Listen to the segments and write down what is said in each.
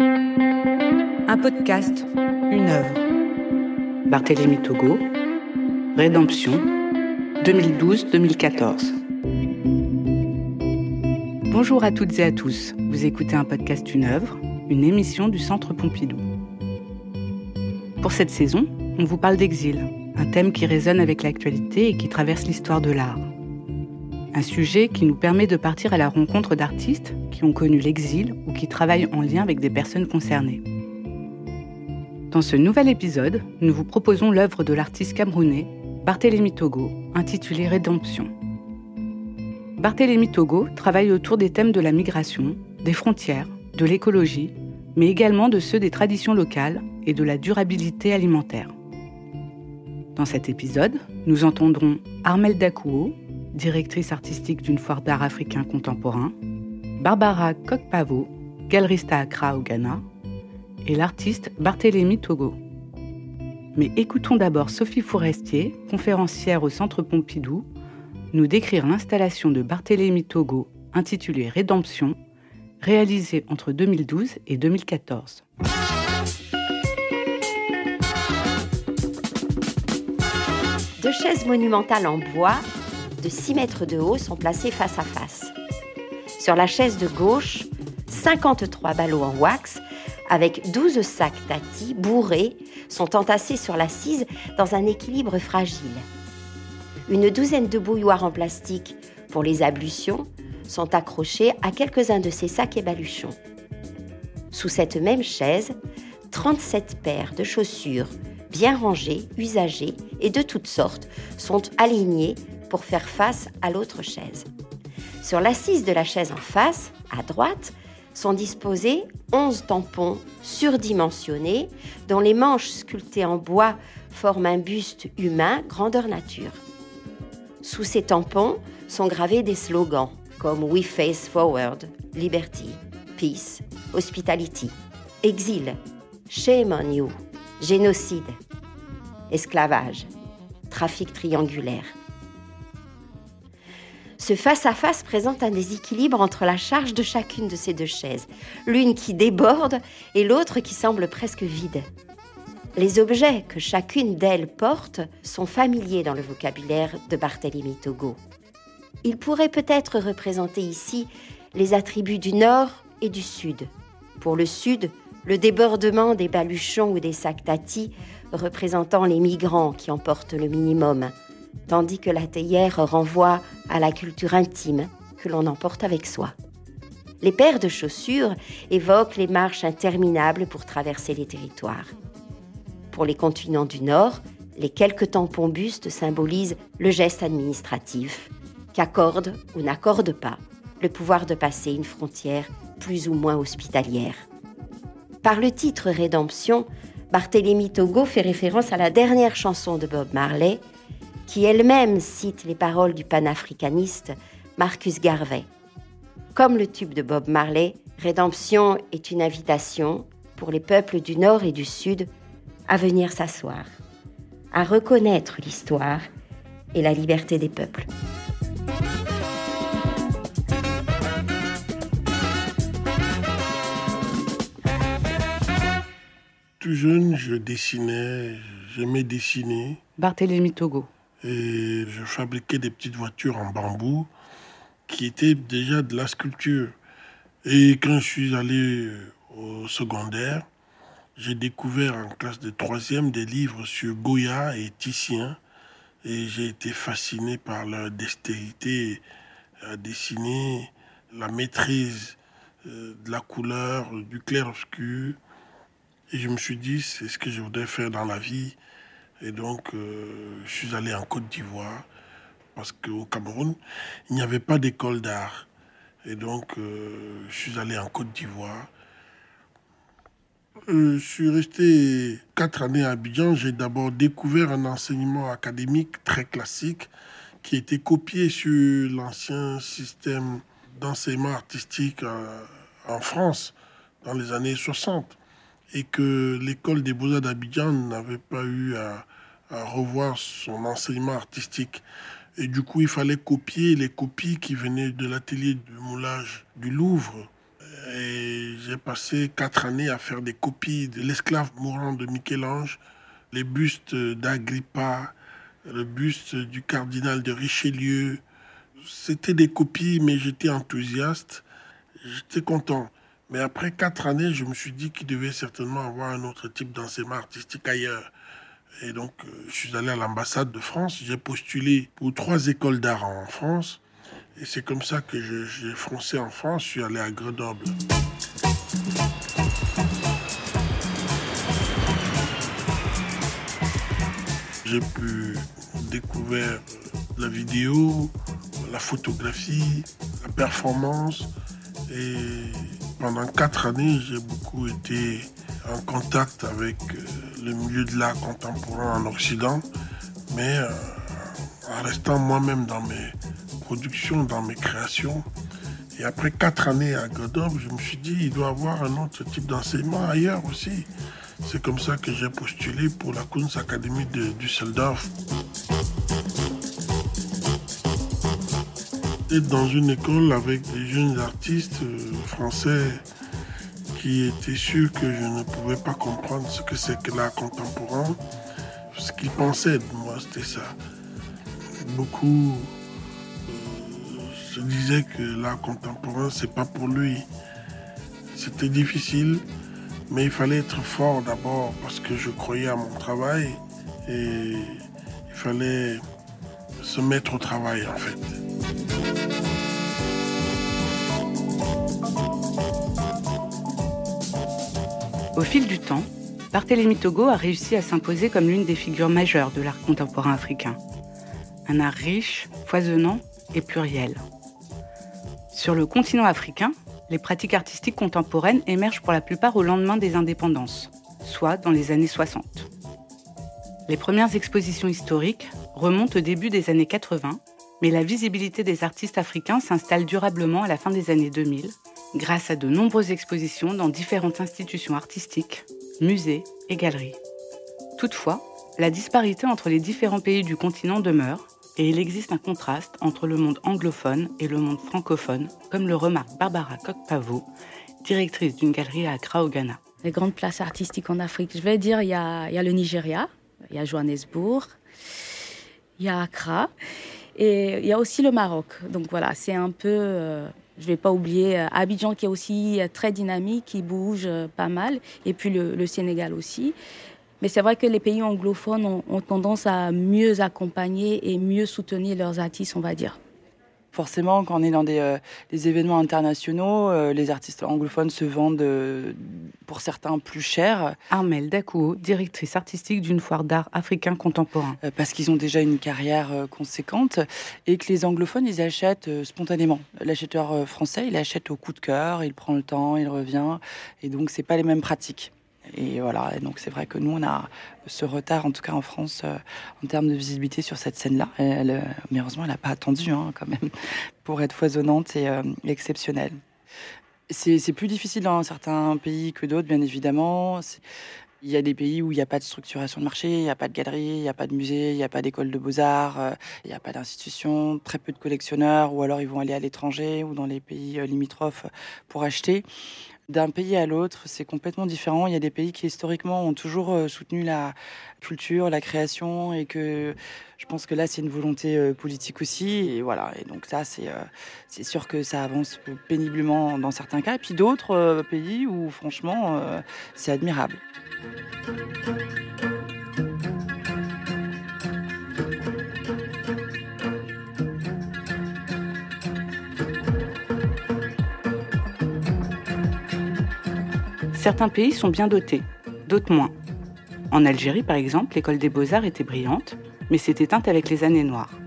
Un podcast, une œuvre. Barthélemy Togo, Rédemption, 2012-2014. Bonjour à toutes et à tous. Vous écoutez un podcast, une œuvre, une émission du Centre Pompidou. Pour cette saison, on vous parle d'exil, un thème qui résonne avec l'actualité et qui traverse l'histoire de l'art. Un sujet qui nous permet de partir à la rencontre d'artistes qui ont connu l'exil ou qui travaillent en lien avec des personnes concernées. Dans ce nouvel épisode, nous vous proposons l'œuvre de l'artiste camerounais Barthélemy Togo, intitulée Rédemption. Barthélemy Togo travaille autour des thèmes de la migration, des frontières, de l'écologie, mais également de ceux des traditions locales et de la durabilité alimentaire. Dans cet épisode, nous entendrons Armel Dakouo, directrice artistique d'une foire d'art africain contemporain, Barbara Kokpavo, galeriste à Accra au Ghana, et l'artiste Barthélemy Togo. Mais écoutons d'abord Sophie Forestier, conférencière au Centre Pompidou, nous décrire l'installation de Barthélemy Togo intitulée Rédemption, réalisée entre 2012 et 2014. Deux chaises monumentales en bois de 6 mètres de haut sont placés face à face. Sur la chaise de gauche, 53 ballots en wax avec 12 sacs tati bourrés sont entassés sur l'assise dans un équilibre fragile. Une douzaine de bouilloires en plastique pour les ablutions sont accrochés à quelques-uns de ces sacs et baluchons. Sous cette même chaise, 37 paires de chaussures bien rangées, usagées et de toutes sortes sont alignées pour faire face à l'autre chaise. Sur l'assise de la chaise en face, à droite, sont disposés 11 tampons surdimensionnés dont les manches sculptées en bois forment un buste humain grandeur nature. Sous ces tampons sont gravés des slogans comme We Face Forward, Liberty, Peace, Hospitality, Exil, Shame on You, Génocide, Esclavage, Trafic triangulaire. Ce face-à-face présente un déséquilibre entre la charge de chacune de ces deux chaises, l'une qui déborde et l'autre qui semble presque vide. Les objets que chacune d'elles porte sont familiers dans le vocabulaire de Barthélemy Togo. Ils pourraient peut-être représenter ici les attributs du Nord et du Sud. Pour le Sud, le débordement des baluchons ou des sacs représentant les migrants qui en portent le minimum, tandis que la théière renvoie à la culture intime que l'on emporte avec soi. Les paires de chaussures évoquent les marches interminables pour traverser les territoires. Pour les continents du Nord, les quelques tampons bustes symbolisent le geste administratif, qu'accorde ou n'accorde pas le pouvoir de passer une frontière plus ou moins hospitalière. Par le titre Rédemption, Barthélemy Togo fait référence à la dernière chanson de Bob Marley, qui elle-même cite les paroles du panafricaniste Marcus Garvey. Comme le tube de Bob Marley, Rédemption est une invitation pour les peuples du Nord et du Sud à venir s'asseoir, à reconnaître l'histoire et la liberté des peuples. Tout jeune, je dessinais, j'aimais dessiner. Barthélemy Togo. Et je fabriquais des petites voitures en bambou qui étaient déjà de la sculpture. Et quand je suis allé au secondaire, j'ai découvert en classe de troisième des livres sur Goya et Titien. Et j'ai été fasciné par leur dextérité à dessiner, la maîtrise euh, de la couleur, du clair-obscur. Et je me suis dit, c'est ce que je voudrais faire dans la vie. Et donc, euh, je suis allé en Côte d'Ivoire, parce qu'au Cameroun, il n'y avait pas d'école d'art. Et donc, euh, je suis allé en Côte d'Ivoire. Euh, je suis resté quatre années à Abidjan. J'ai d'abord découvert un enseignement académique très classique qui était copié sur l'ancien système d'enseignement artistique en France dans les années 60 et que l'école des beaux-arts d'Abidjan n'avait pas eu à, revoir son enseignement artistique. Et du coup, il fallait copier les copies qui venaient de l'atelier de moulage du Louvre. Et j'ai passé quatre années à faire des copies de l'esclave mourant de Michel-Ange, les bustes d'Agrippa, le buste du cardinal de Richelieu. C'était des copies, mais j'étais enthousiaste. J'étais content. Mais après quatre années, je me suis dit qu'il devait certainement avoir un autre type d'enseignement artistique ailleurs. Et donc, euh, je suis allé à l'ambassade de France. J'ai postulé pour trois écoles d'art en France. Et c'est comme ça que j'ai foncé en France. Je suis allé à Grenoble. J'ai pu découvrir la vidéo, la photographie, la performance. Et pendant quatre années, j'ai beaucoup été en contact avec euh, le milieu de l'art contemporain en Occident, mais euh, en restant moi-même dans mes productions, dans mes créations. Et après quatre années à Grenoble, je me suis dit, il doit y avoir un autre type d'enseignement ailleurs aussi. C'est comme ça que j'ai postulé pour la Kunst Academy de Düsseldorf. Dans une école avec des jeunes artistes euh, français qui étaient sûrs que je ne pouvais pas comprendre ce que c'est que l'art contemporain. Ce qu'ils pensaient de moi, c'était ça. Beaucoup je disais que l'art contemporain, c'est pas pour lui. C'était difficile, mais il fallait être fort d'abord parce que je croyais à mon travail et il fallait se mettre au travail en fait. Au fil du temps, Barthélemy Togo a réussi à s'imposer comme l'une des figures majeures de l'art contemporain africain. Un art riche, foisonnant et pluriel. Sur le continent africain, les pratiques artistiques contemporaines émergent pour la plupart au lendemain des indépendances, soit dans les années 60. Les premières expositions historiques remontent au début des années 80, mais la visibilité des artistes africains s'installe durablement à la fin des années 2000, grâce à de nombreuses expositions dans différentes institutions artistiques, musées et galeries. Toutefois, la disparité entre les différents pays du continent demeure, et il existe un contraste entre le monde anglophone et le monde francophone, comme le remarque Barbara Coq-Pavot, directrice d'une galerie à Accra au Ghana. Les grandes places artistiques en Afrique, je vais dire, il y a, le Nigeria, il y a Johannesburg, il y a Accra, et il y a aussi le Maroc. Donc voilà, c'est un peu, euh, je ne vais pas oublier euh, Abidjan qui est aussi euh, très dynamique, qui bouge pas mal, et puis le, le Sénégal aussi. Mais c'est vrai que les pays anglophones ont, tendance à mieux accompagner et mieux soutenir leurs artistes, on va dire. Forcément, quand on est dans des, euh, événements internationaux, euh, les artistes anglophones se vendent euh, pour certains plus cher. Armelle Dakou, directrice artistique d'une foire d'art africain contemporain. parce qu'ils ont déjà une carrière conséquente et que les anglophones, ils achètent spontanément. L'acheteur français, il achète au coup de cœur, il prend le temps, il revient. Et donc, c'est pas les mêmes pratiques. Et voilà, donc c'est vrai que nous, on a ce retard, en tout cas en France, euh, en termes de visibilité sur cette scène-là. Elle, euh, mais heureusement, elle n'a pas attendu, hein, quand même, pour être foisonnante et euh, exceptionnelle. C'est plus difficile dans certains pays que d'autres, bien évidemment. Il y a des pays où il n'y a pas de structuration de marché, il n'y a pas de galerie, il n'y a pas de musée, il n'y a pas d'école de beaux-arts, il n'y a pas d'institution, très peu de collectionneurs, ou alors ils vont aller à l'étranger ou dans les pays limitrophes pour acheter d'un pays à l'autre, c'est complètement différent. Il y a des pays qui historiquement ont toujours euh, soutenu la culture, la création, et que je pense que là c'est une volonté euh, politique aussi. Et voilà. Et donc ça, c'est euh, c'est sûr que ça avance péniblement dans certains cas, et puis d'autres pays où franchement c'est admirable. Certains pays sont bien dotés, d'autres moins. En Algérie, par exemple, l'école des beaux-arts était brillante, mais s'est éteinte avec les années noires.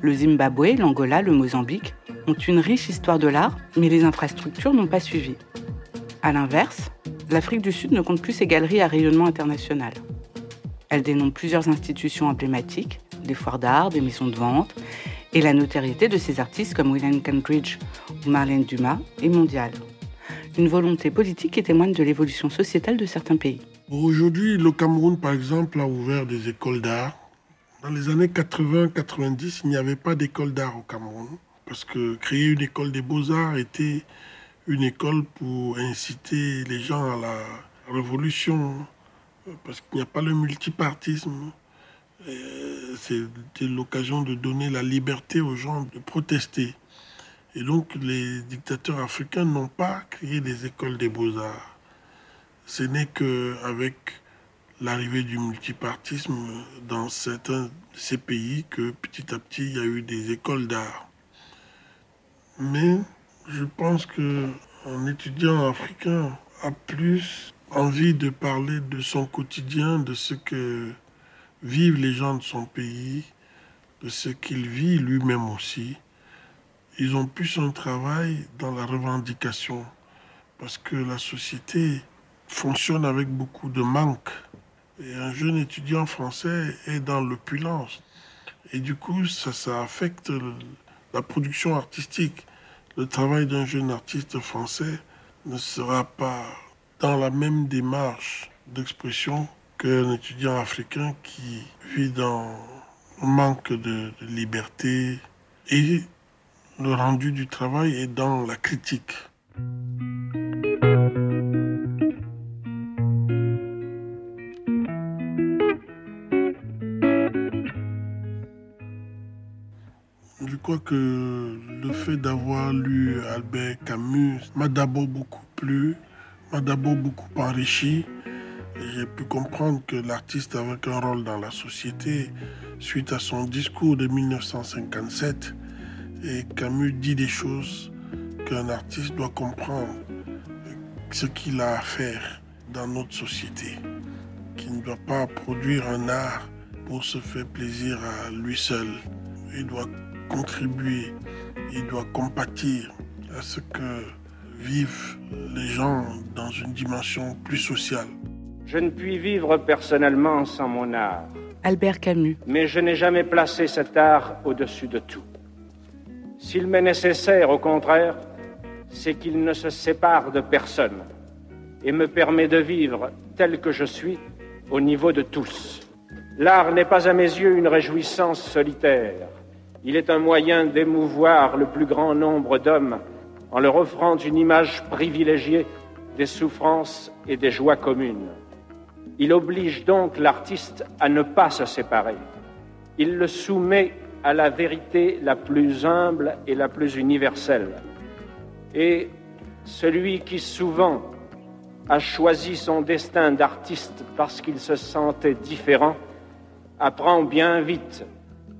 Le Zimbabwe, l'Angola, le Mozambique ont une riche histoire de l'art, mais les infrastructures n'ont pas suivi. A l'inverse, l'Afrique du Sud ne compte plus ses galeries à rayonnement international. Elle dénombre plusieurs institutions emblématiques, des foires d'art, des maisons de vente, et la notoriété de ses artistes comme William Kentridge ou Marlène Dumas est mondiale une volonté politique qui témoigne de l'évolution sociétale de certains pays. Aujourd'hui, le Cameroun, par exemple, a ouvert des écoles d'art. Dans les années 80-90, il n'y avait pas d'école d'art au Cameroun, parce que créer une école des beaux-arts était une école pour inciter les gens à la révolution, parce qu'il n'y a pas le multipartisme. C'était l'occasion de donner la liberté aux gens de protester. Et donc les dictateurs africains n'ont pas créé des écoles des beaux-arts. Ce n'est qu'avec l'arrivée du multipartisme dans certains de ces pays que petit à petit il y a eu des écoles d'art. Mais je pense qu'un étudiant africain a plus envie de parler de son quotidien, de ce que vivent les gens de son pays, de ce qu'il vit lui-même aussi ils ont plus un travail dans la revendication parce que la société fonctionne avec beaucoup de manque. Et un jeune étudiant français est dans l'opulence. Et du coup, ça, ça affecte la production artistique. Le travail d'un jeune artiste français ne sera pas dans la même démarche d'expression qu'un étudiant africain qui vit dans un manque de, de liberté et le rendu du travail est dans la critique. Je crois que le fait d'avoir lu Albert Camus m'a d'abord beaucoup plu, m'a d'abord beaucoup enrichi. J'ai pu comprendre que l'artiste avait un rôle dans la société suite à son discours de 1957 et Camus dit des choses qu'un artiste doit comprendre, ce qu'il a à faire dans notre société, qu'il ne doit pas produire un art pour se faire plaisir à lui seul. Il doit contribuer, il doit compatir à ce que vivent les gens dans une dimension plus sociale. Je ne puis vivre personnellement sans mon art. Albert Camus. Mais je n'ai jamais placé cet art au-dessus de tout. S'il m'est nécessaire, au contraire, c'est qu'il ne se sépare de personne et me permet de vivre tel que je suis au niveau de tous. L'art n'est pas à mes yeux une réjouissance solitaire. Il est un moyen d'émouvoir le plus grand nombre d'hommes en leur offrant une image privilégiée des souffrances et des joies communes. Il oblige donc l'artiste à ne pas se séparer. Il le soumet à la vérité la plus humble et la plus universelle. Et celui qui souvent a choisi son destin d'artiste parce qu'il se sentait différent, apprend bien vite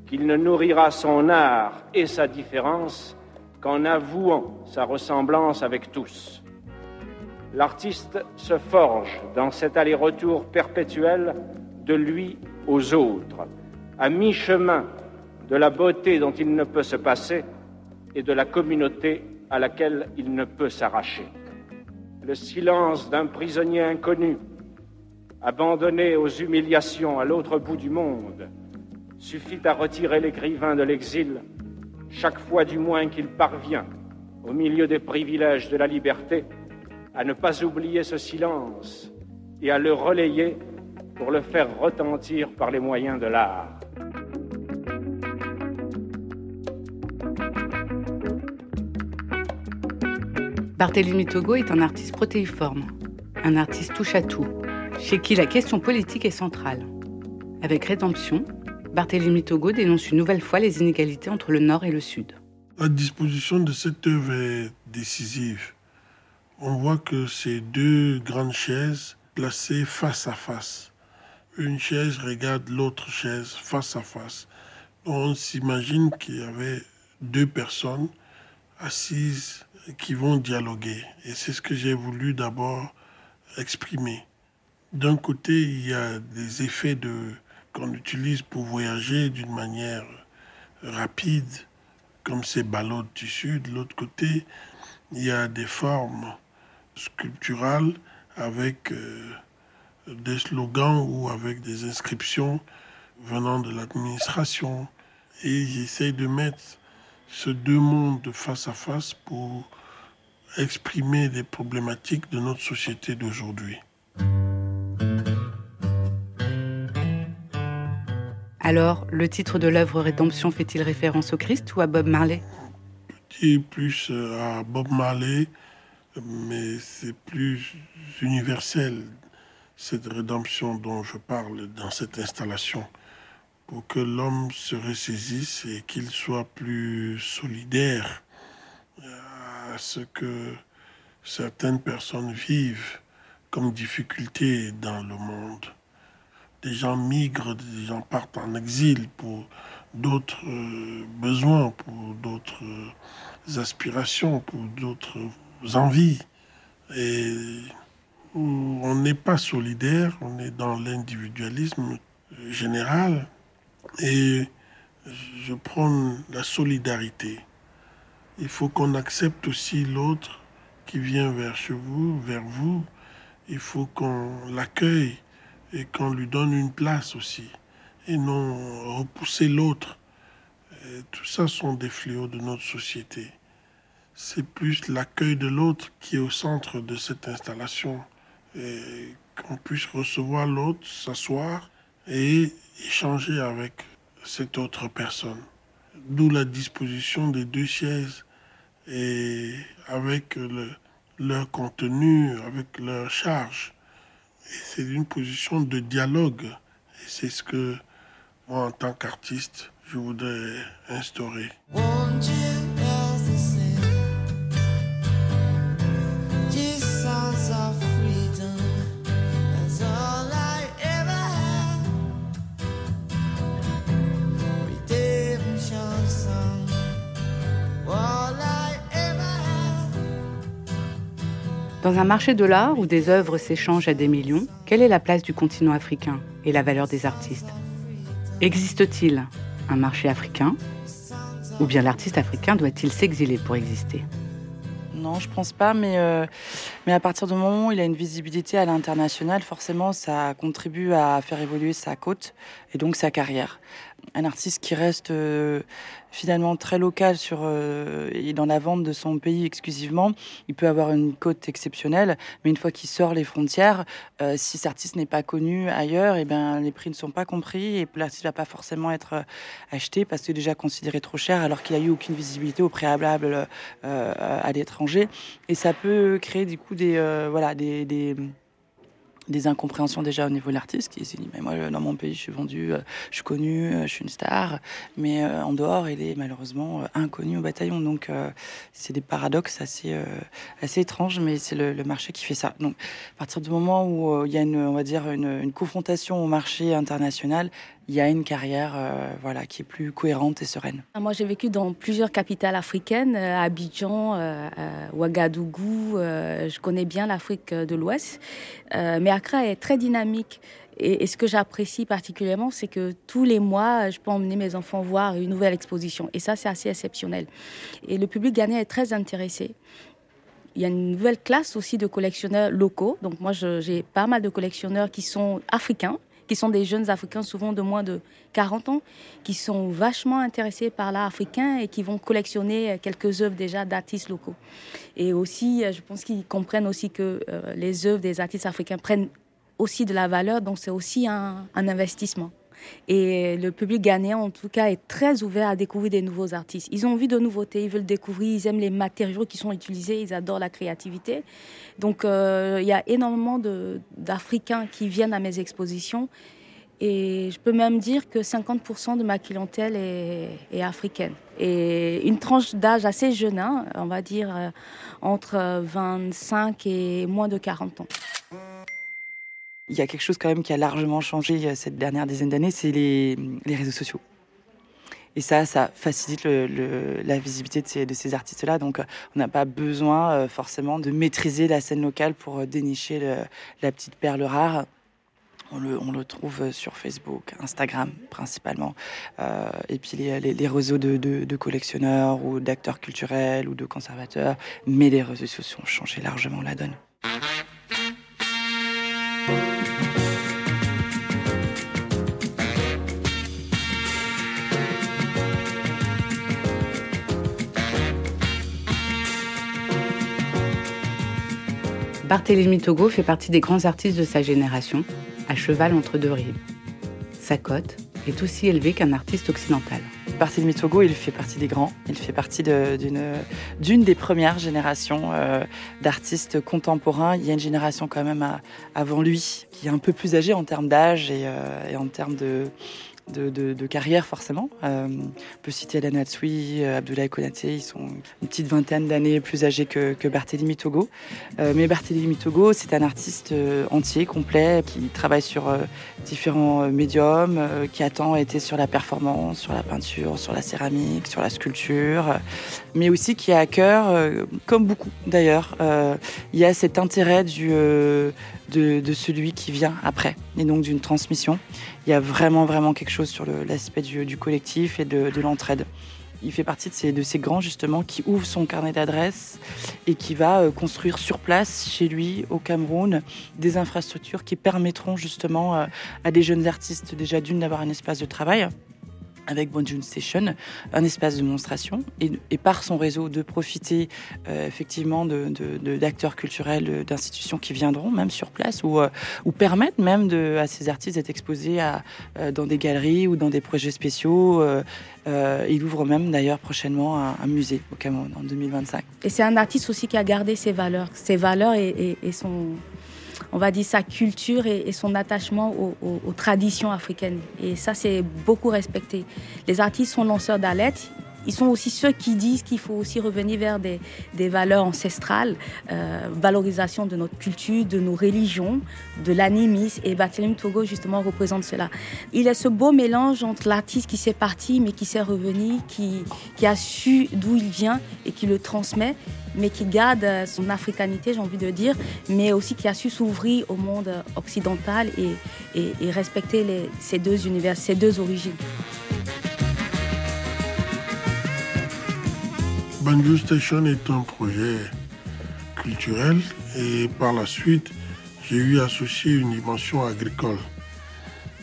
qu'il ne nourrira son art et sa différence qu'en avouant sa ressemblance avec tous. L'artiste se forge dans cet aller-retour perpétuel de lui aux autres, à mi-chemin de la beauté dont il ne peut se passer et de la communauté à laquelle il ne peut s'arracher. Le silence d'un prisonnier inconnu, abandonné aux humiliations à l'autre bout du monde, suffit à retirer l'écrivain de l'exil, chaque fois du moins qu'il parvient, au milieu des privilèges de la liberté, à ne pas oublier ce silence et à le relayer pour le faire retentir par les moyens de l'art. Barthélemy Togo est un artiste protéiforme, un artiste touche à tout, chez qui la question politique est centrale. Avec Rédemption, Barthélemy Togo dénonce une nouvelle fois les inégalités entre le Nord et le Sud. La disposition de cette œuvre est décisive. On voit que ces deux grandes chaises placées face à face. Une chaise regarde l'autre chaise face à face. On s'imagine qu'il y avait deux personnes assises qui vont dialoguer. Et c'est ce que j'ai voulu d'abord exprimer. D'un côté, il y a des effets de, qu'on utilise pour voyager d'une manière rapide, comme ces ballots du sud. De l'autre côté, il y a des formes sculpturales avec euh, des slogans ou avec des inscriptions venant de l'administration. Et j'essaie de mettre ce deux mondes face à face pour exprimer les problématiques de notre société d'aujourd'hui. Alors, le titre de l'œuvre Rédemption fait-il référence au Christ ou à Bob Marley? Petit plus euh, à Bob Marley, mais c'est plus universel, cette rédemption dont je parle dans cette installation, pour que l'homme se ressaisisse et qu'il soit plus solidaire à ce que certaines personnes vivent comme difficulté dans le monde. Des gens migrent, des gens partent en exil pour d'autres euh, besoins, pour d'autres euh, aspirations, pour d'autres envies. Et on n'est pas solidaire, on est dans l'individualisme général. Et je prends la solidarité. Il faut qu'on accepte aussi l'autre qui vient vers chez vous, vers vous. Il faut qu'on l'accueille et qu'on lui donne une place aussi. Et non repousser l'autre. Tout ça sont des fléaux de notre société. C'est plus l'accueil de l'autre qui est au centre de cette installation. Et qu'on puisse recevoir l'autre, s'asseoir et échanger avec cette autre personne. D'où la disposition des deux chaises et avec le, leur contenu, avec leur charge. c'est une position de dialogue. Et c'est ce que moi, en tant qu'artiste, je voudrais instaurer. Dans un marché de l'art où des œuvres s'échangent à des millions, quelle est la place du continent africain et la valeur des artistes? Existe-t-il un marché africain? Ou bien l'artiste africain doit-il s'exiler pour exister? Non, je pense pas, mais, euh, mais à partir du moment où il a une visibilité à l'international, forcément, ça contribue à faire évoluer sa côte et donc sa carrière un artiste qui reste euh, finalement très local sur euh, et dans la vente de son pays exclusivement, il peut avoir une cote exceptionnelle, mais une fois qu'il sort les frontières, euh, si cet artiste n'est pas connu ailleurs, et eh ben les prix ne sont pas compris et l'artiste va pas forcément être acheté parce qu'il est déjà considéré trop cher alors qu'il a eu aucune visibilité au préalable à l'étranger. Et ça peut créer du coup des voilà des des incompréhensions déjà au niveau de l'artiste qui s'est dit mais moi dans mon pays je suis vendu euh, je suis connu euh, je suis une star mais euh, en dehors il est malheureusement inconnu au bataillon. Donc c'est des paradoxes assez assez étranges mais c'est le, marché qui fait ça. Donc à partir du moment où il y a une on va dire une confrontation au marché international il y a une carrière euh, voilà, qui est plus cohérente et sereine. Moi, j'ai vécu dans plusieurs capitales africaines, euh, Abidjan, euh, Ouagadougou. je connais bien l'Afrique de l'Ouest. mais Accra est très dynamique. Et, ce que j'apprécie particulièrement, c'est que tous les mois, je peux emmener mes enfants voir une nouvelle exposition. Et ça, c'est assez exceptionnel. Et le public ghanéen est très intéressé. Il y a une nouvelle classe aussi de collectionneurs locaux. Donc moi, j'ai pas mal de collectionneurs qui sont africains, qui sont des jeunes Africains, souvent de moins de 40 ans, qui sont vachement intéressés par l'art africain et qui vont collectionner quelques œuvres déjà d'artistes locaux. Et aussi, je pense qu'ils comprennent aussi que euh, les œuvres des artistes africains prennent aussi de la valeur, donc c'est aussi un investissement. Et le public ghanéen, en tout cas, est très ouvert à découvrir des nouveaux artistes. Ils ont envie de nouveautés, ils veulent découvrir, ils aiment les matériaux qui sont utilisés, ils adorent la créativité. Donc, euh, il y a énormément d'Africains qui viennent à mes expositions. Et je peux même dire que 50% de ma clientèle est, africaine. Et une tranche d'âge assez jeune, hein, on va dire euh, entre 25 et moins de 40 ans. Il y a quelque chose quand même qui a largement changé euh, cette dernière dizaine d'années, c'est les, réseaux sociaux. Et ça, ça facilite la visibilité de ces, artistes-là. Donc, euh, on n'a pas besoin euh, forcément de maîtriser la scène locale pour dénicher la petite perle rare. On le, trouve sur Facebook, Instagram principalement, et puis les, réseaux de, de, collectionneurs ou d'acteurs culturels ou de conservateurs. Mais les réseaux sociaux ont changé largement la donne. Barthélemy Togo fait partie des grands artistes de sa génération, à cheval entre deux rives. Sa cote est aussi élevée qu'un artiste occidental. Barthélemy Togo, il fait partie des grands. Il fait partie d'une des premières générations euh, d'artistes contemporains. Il y a une génération quand même avant lui qui est un peu plus âgée en termes d'âge et, et en termes de de, carrière forcément. Euh, on peut citer Alan Hatsoui, euh, Abdoulaye Konaté, ils sont une petite vingtaine d'années plus âgés que, que Barthélemy Togo. Euh, mais Barthélemy Togo, c'est un artiste entier, complet, qui travaille sur différents médiums, qui a tant été sur la performance, sur la peinture, sur la céramique, sur la sculpture, mais aussi qui a à cœur, comme beaucoup d'ailleurs, il y a cet intérêt du de, celui qui vient après, et donc d'une transmission. Il y a vraiment, vraiment quelque chose sur l'aspect du, collectif et de, l'entraide. Il fait partie de ces, grands, justement, qui ouvrent son carnet d'adresses et qui va euh, construire sur place, chez lui, au Cameroun, des infrastructures qui permettront, justement, euh, à des jeunes artistes, déjà d'une, d'avoir un espace de travail, avec Bonjoon Station, un espace de démonstration, et, par son réseau de profiter euh, effectivement d'acteurs culturels, euh, d'institutions qui viendront même sur place, ou, euh, ou permettent même à ces artistes d'être exposés à, dans des galeries ou dans des projets spéciaux. il ouvre même d'ailleurs prochainement un, musée au Cameroun en 2025. Et c'est un artiste aussi qui a gardé ses valeurs, ses valeurs et son on va dire, sa culture et, son attachement aux, traditions africaines. Et ça, c'est beaucoup respecté. Les artistes sont lanceurs d'alerte. Ils sont aussi ceux qui disent qu'il faut aussi revenir vers des, valeurs ancestrales, euh, valorisation de notre culture, de nos religions, de l'animisme. Et Batelim Togo, justement, représente cela. Il a ce beau mélange entre l'artiste qui s'est parti, mais qui s'est revenu, qui, a su d'où il vient et qui le transmet mais qui garde son africanité, j'ai envie de dire, mais aussi qui a su s'ouvrir au monde occidental et, respecter ces deux univers, ces deux origines. Banjo Station est un projet culturel et par la suite, j'ai eu associé une dimension agricole.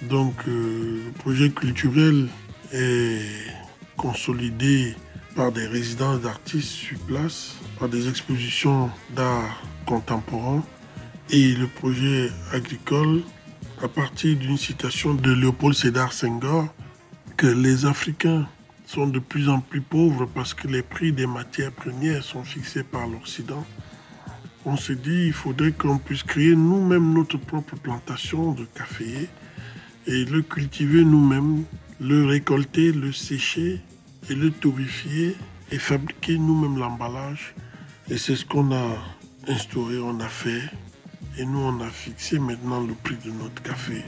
Donc, euh, le projet culturel est consolidé par des résidences d'artistes sur place, par des expositions d'art contemporain et le projet agricole à partir d'une citation de Léopold Sédar Senghor que les Africains sont de plus en plus pauvres parce que les prix des matières premières sont fixés par l'Occident. On se dit il faudrait qu'on puisse créer nous-mêmes notre propre plantation de café et le cultiver nous-mêmes, le récolter, le sécher et le torréfier et fabriquer nous-mêmes l'emballage. Et c'est ce qu'on a instauré, on a fait. Et nous, on a fixé maintenant le prix de notre café.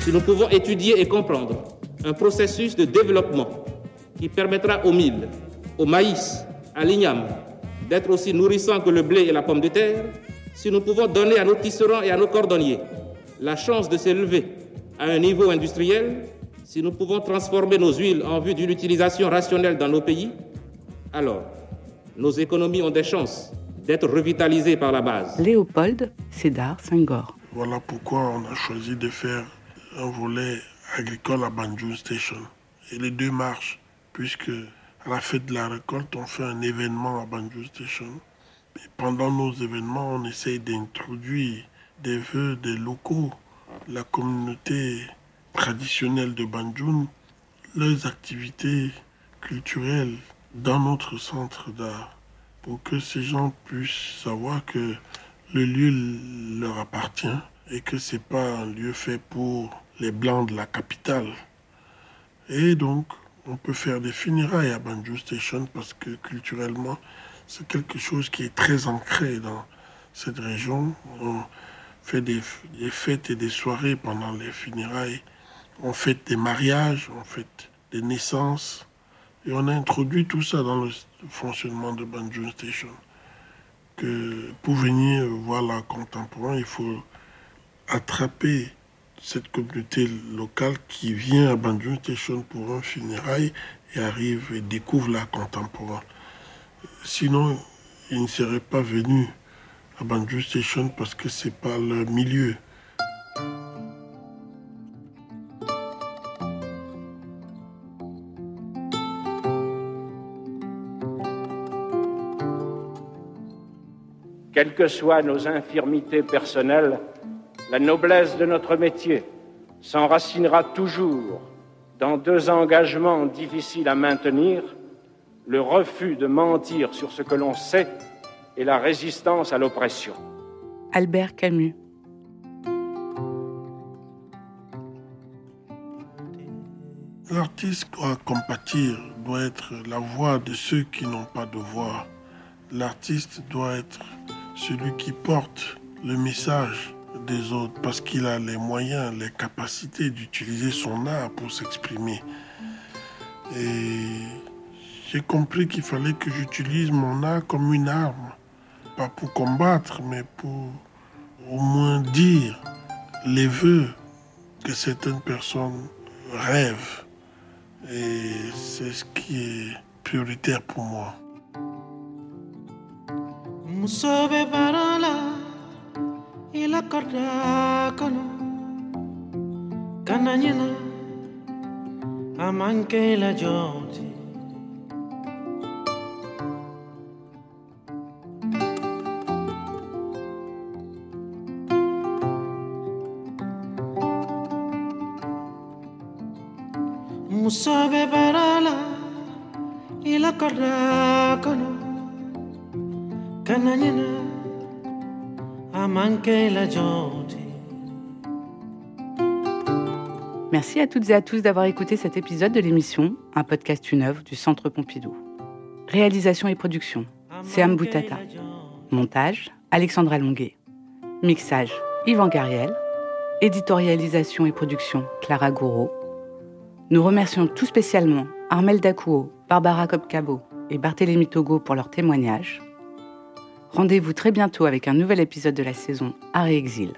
Si nous pouvons étudier et comprendre un processus de développement qui permettra au mil, au maïs, à l'igname d'être aussi nourrissant que le blé et la pomme de terre, si nous pouvons donner à nos tisserands et à nos cordonniers la chance de s'élever à un niveau industriel, si nous pouvons transformer nos huiles en vue d'une utilisation rationnelle dans nos pays, alors nos économies ont des chances d'être revitalisées par la base. Léopold Sédar Senghor. Voilà pourquoi on a choisi de faire un volet agricole à Banjul Station. Et les deux marchent, puisque à la fête de la récolte, on fait un événement à Banjul Station. Et pendant nos événements, on essaye d'introduire des vœux des locaux, la communauté traditionnelles de Banjul, leurs activités culturelles dans notre centre d'art pour que ces gens puissent savoir que le lieu leur appartient et que c'est pas un lieu fait pour les blancs de la capitale. Et donc, on peut faire des funérailles à Banjul Station parce que culturellement, c'est quelque chose qui est très ancré dans cette région. On fait des, des fêtes et des soirées pendant les funérailles on fait des mariages, on fait des naissances, et on a introduit tout ça dans le fonctionnement de Banjo Station. Que pour venir voir l'art contemporain, il faut attraper cette communauté locale qui vient à Banjo Station pour un funérail et arrive et découvre l'art contemporain. Sinon, ils ne seraient pas venus à Banjo Station parce que c'est pas leur milieu. Quelles que soient nos infirmités personnelles, la noblesse de notre métier s'enracinera toujours dans deux engagements difficiles à maintenir, le refus de mentir sur ce que l'on sait et la résistance à l'oppression. Albert Camus. L'artiste doit compatir, doit être la voix de ceux qui n'ont pas de voix. L'artiste doit être celui qui porte le message des autres parce qu'il a les moyens, les capacités d'utiliser son art pour s'exprimer. Et j'ai compris qu'il fallait que j'utilise mon art comme une arme, pas pour combattre, mais pour au moins dire les vœux que certaines personnes rêvent. Et c'est ce qui est prioritaire pour moi. caracano cananyena amanke la joti musabe barala ila caracano cananyena Merci à toutes et à tous d'avoir écouté cet épisode de l'émission Un podcast une œuvre du Centre Pompidou. Réalisation et production Seam Boutata. Montage Alexandra Longuet. Mixage Yvan Gariel. Éditorialisation et production Clara Gouraud. Nous remercions tout spécialement Armel Dacouo, Barbara Copcabo et Barthélémy Togo pour leurs témoignages. Rendez-vous très bientôt avec un nouvel épisode de la saison Art et Exil.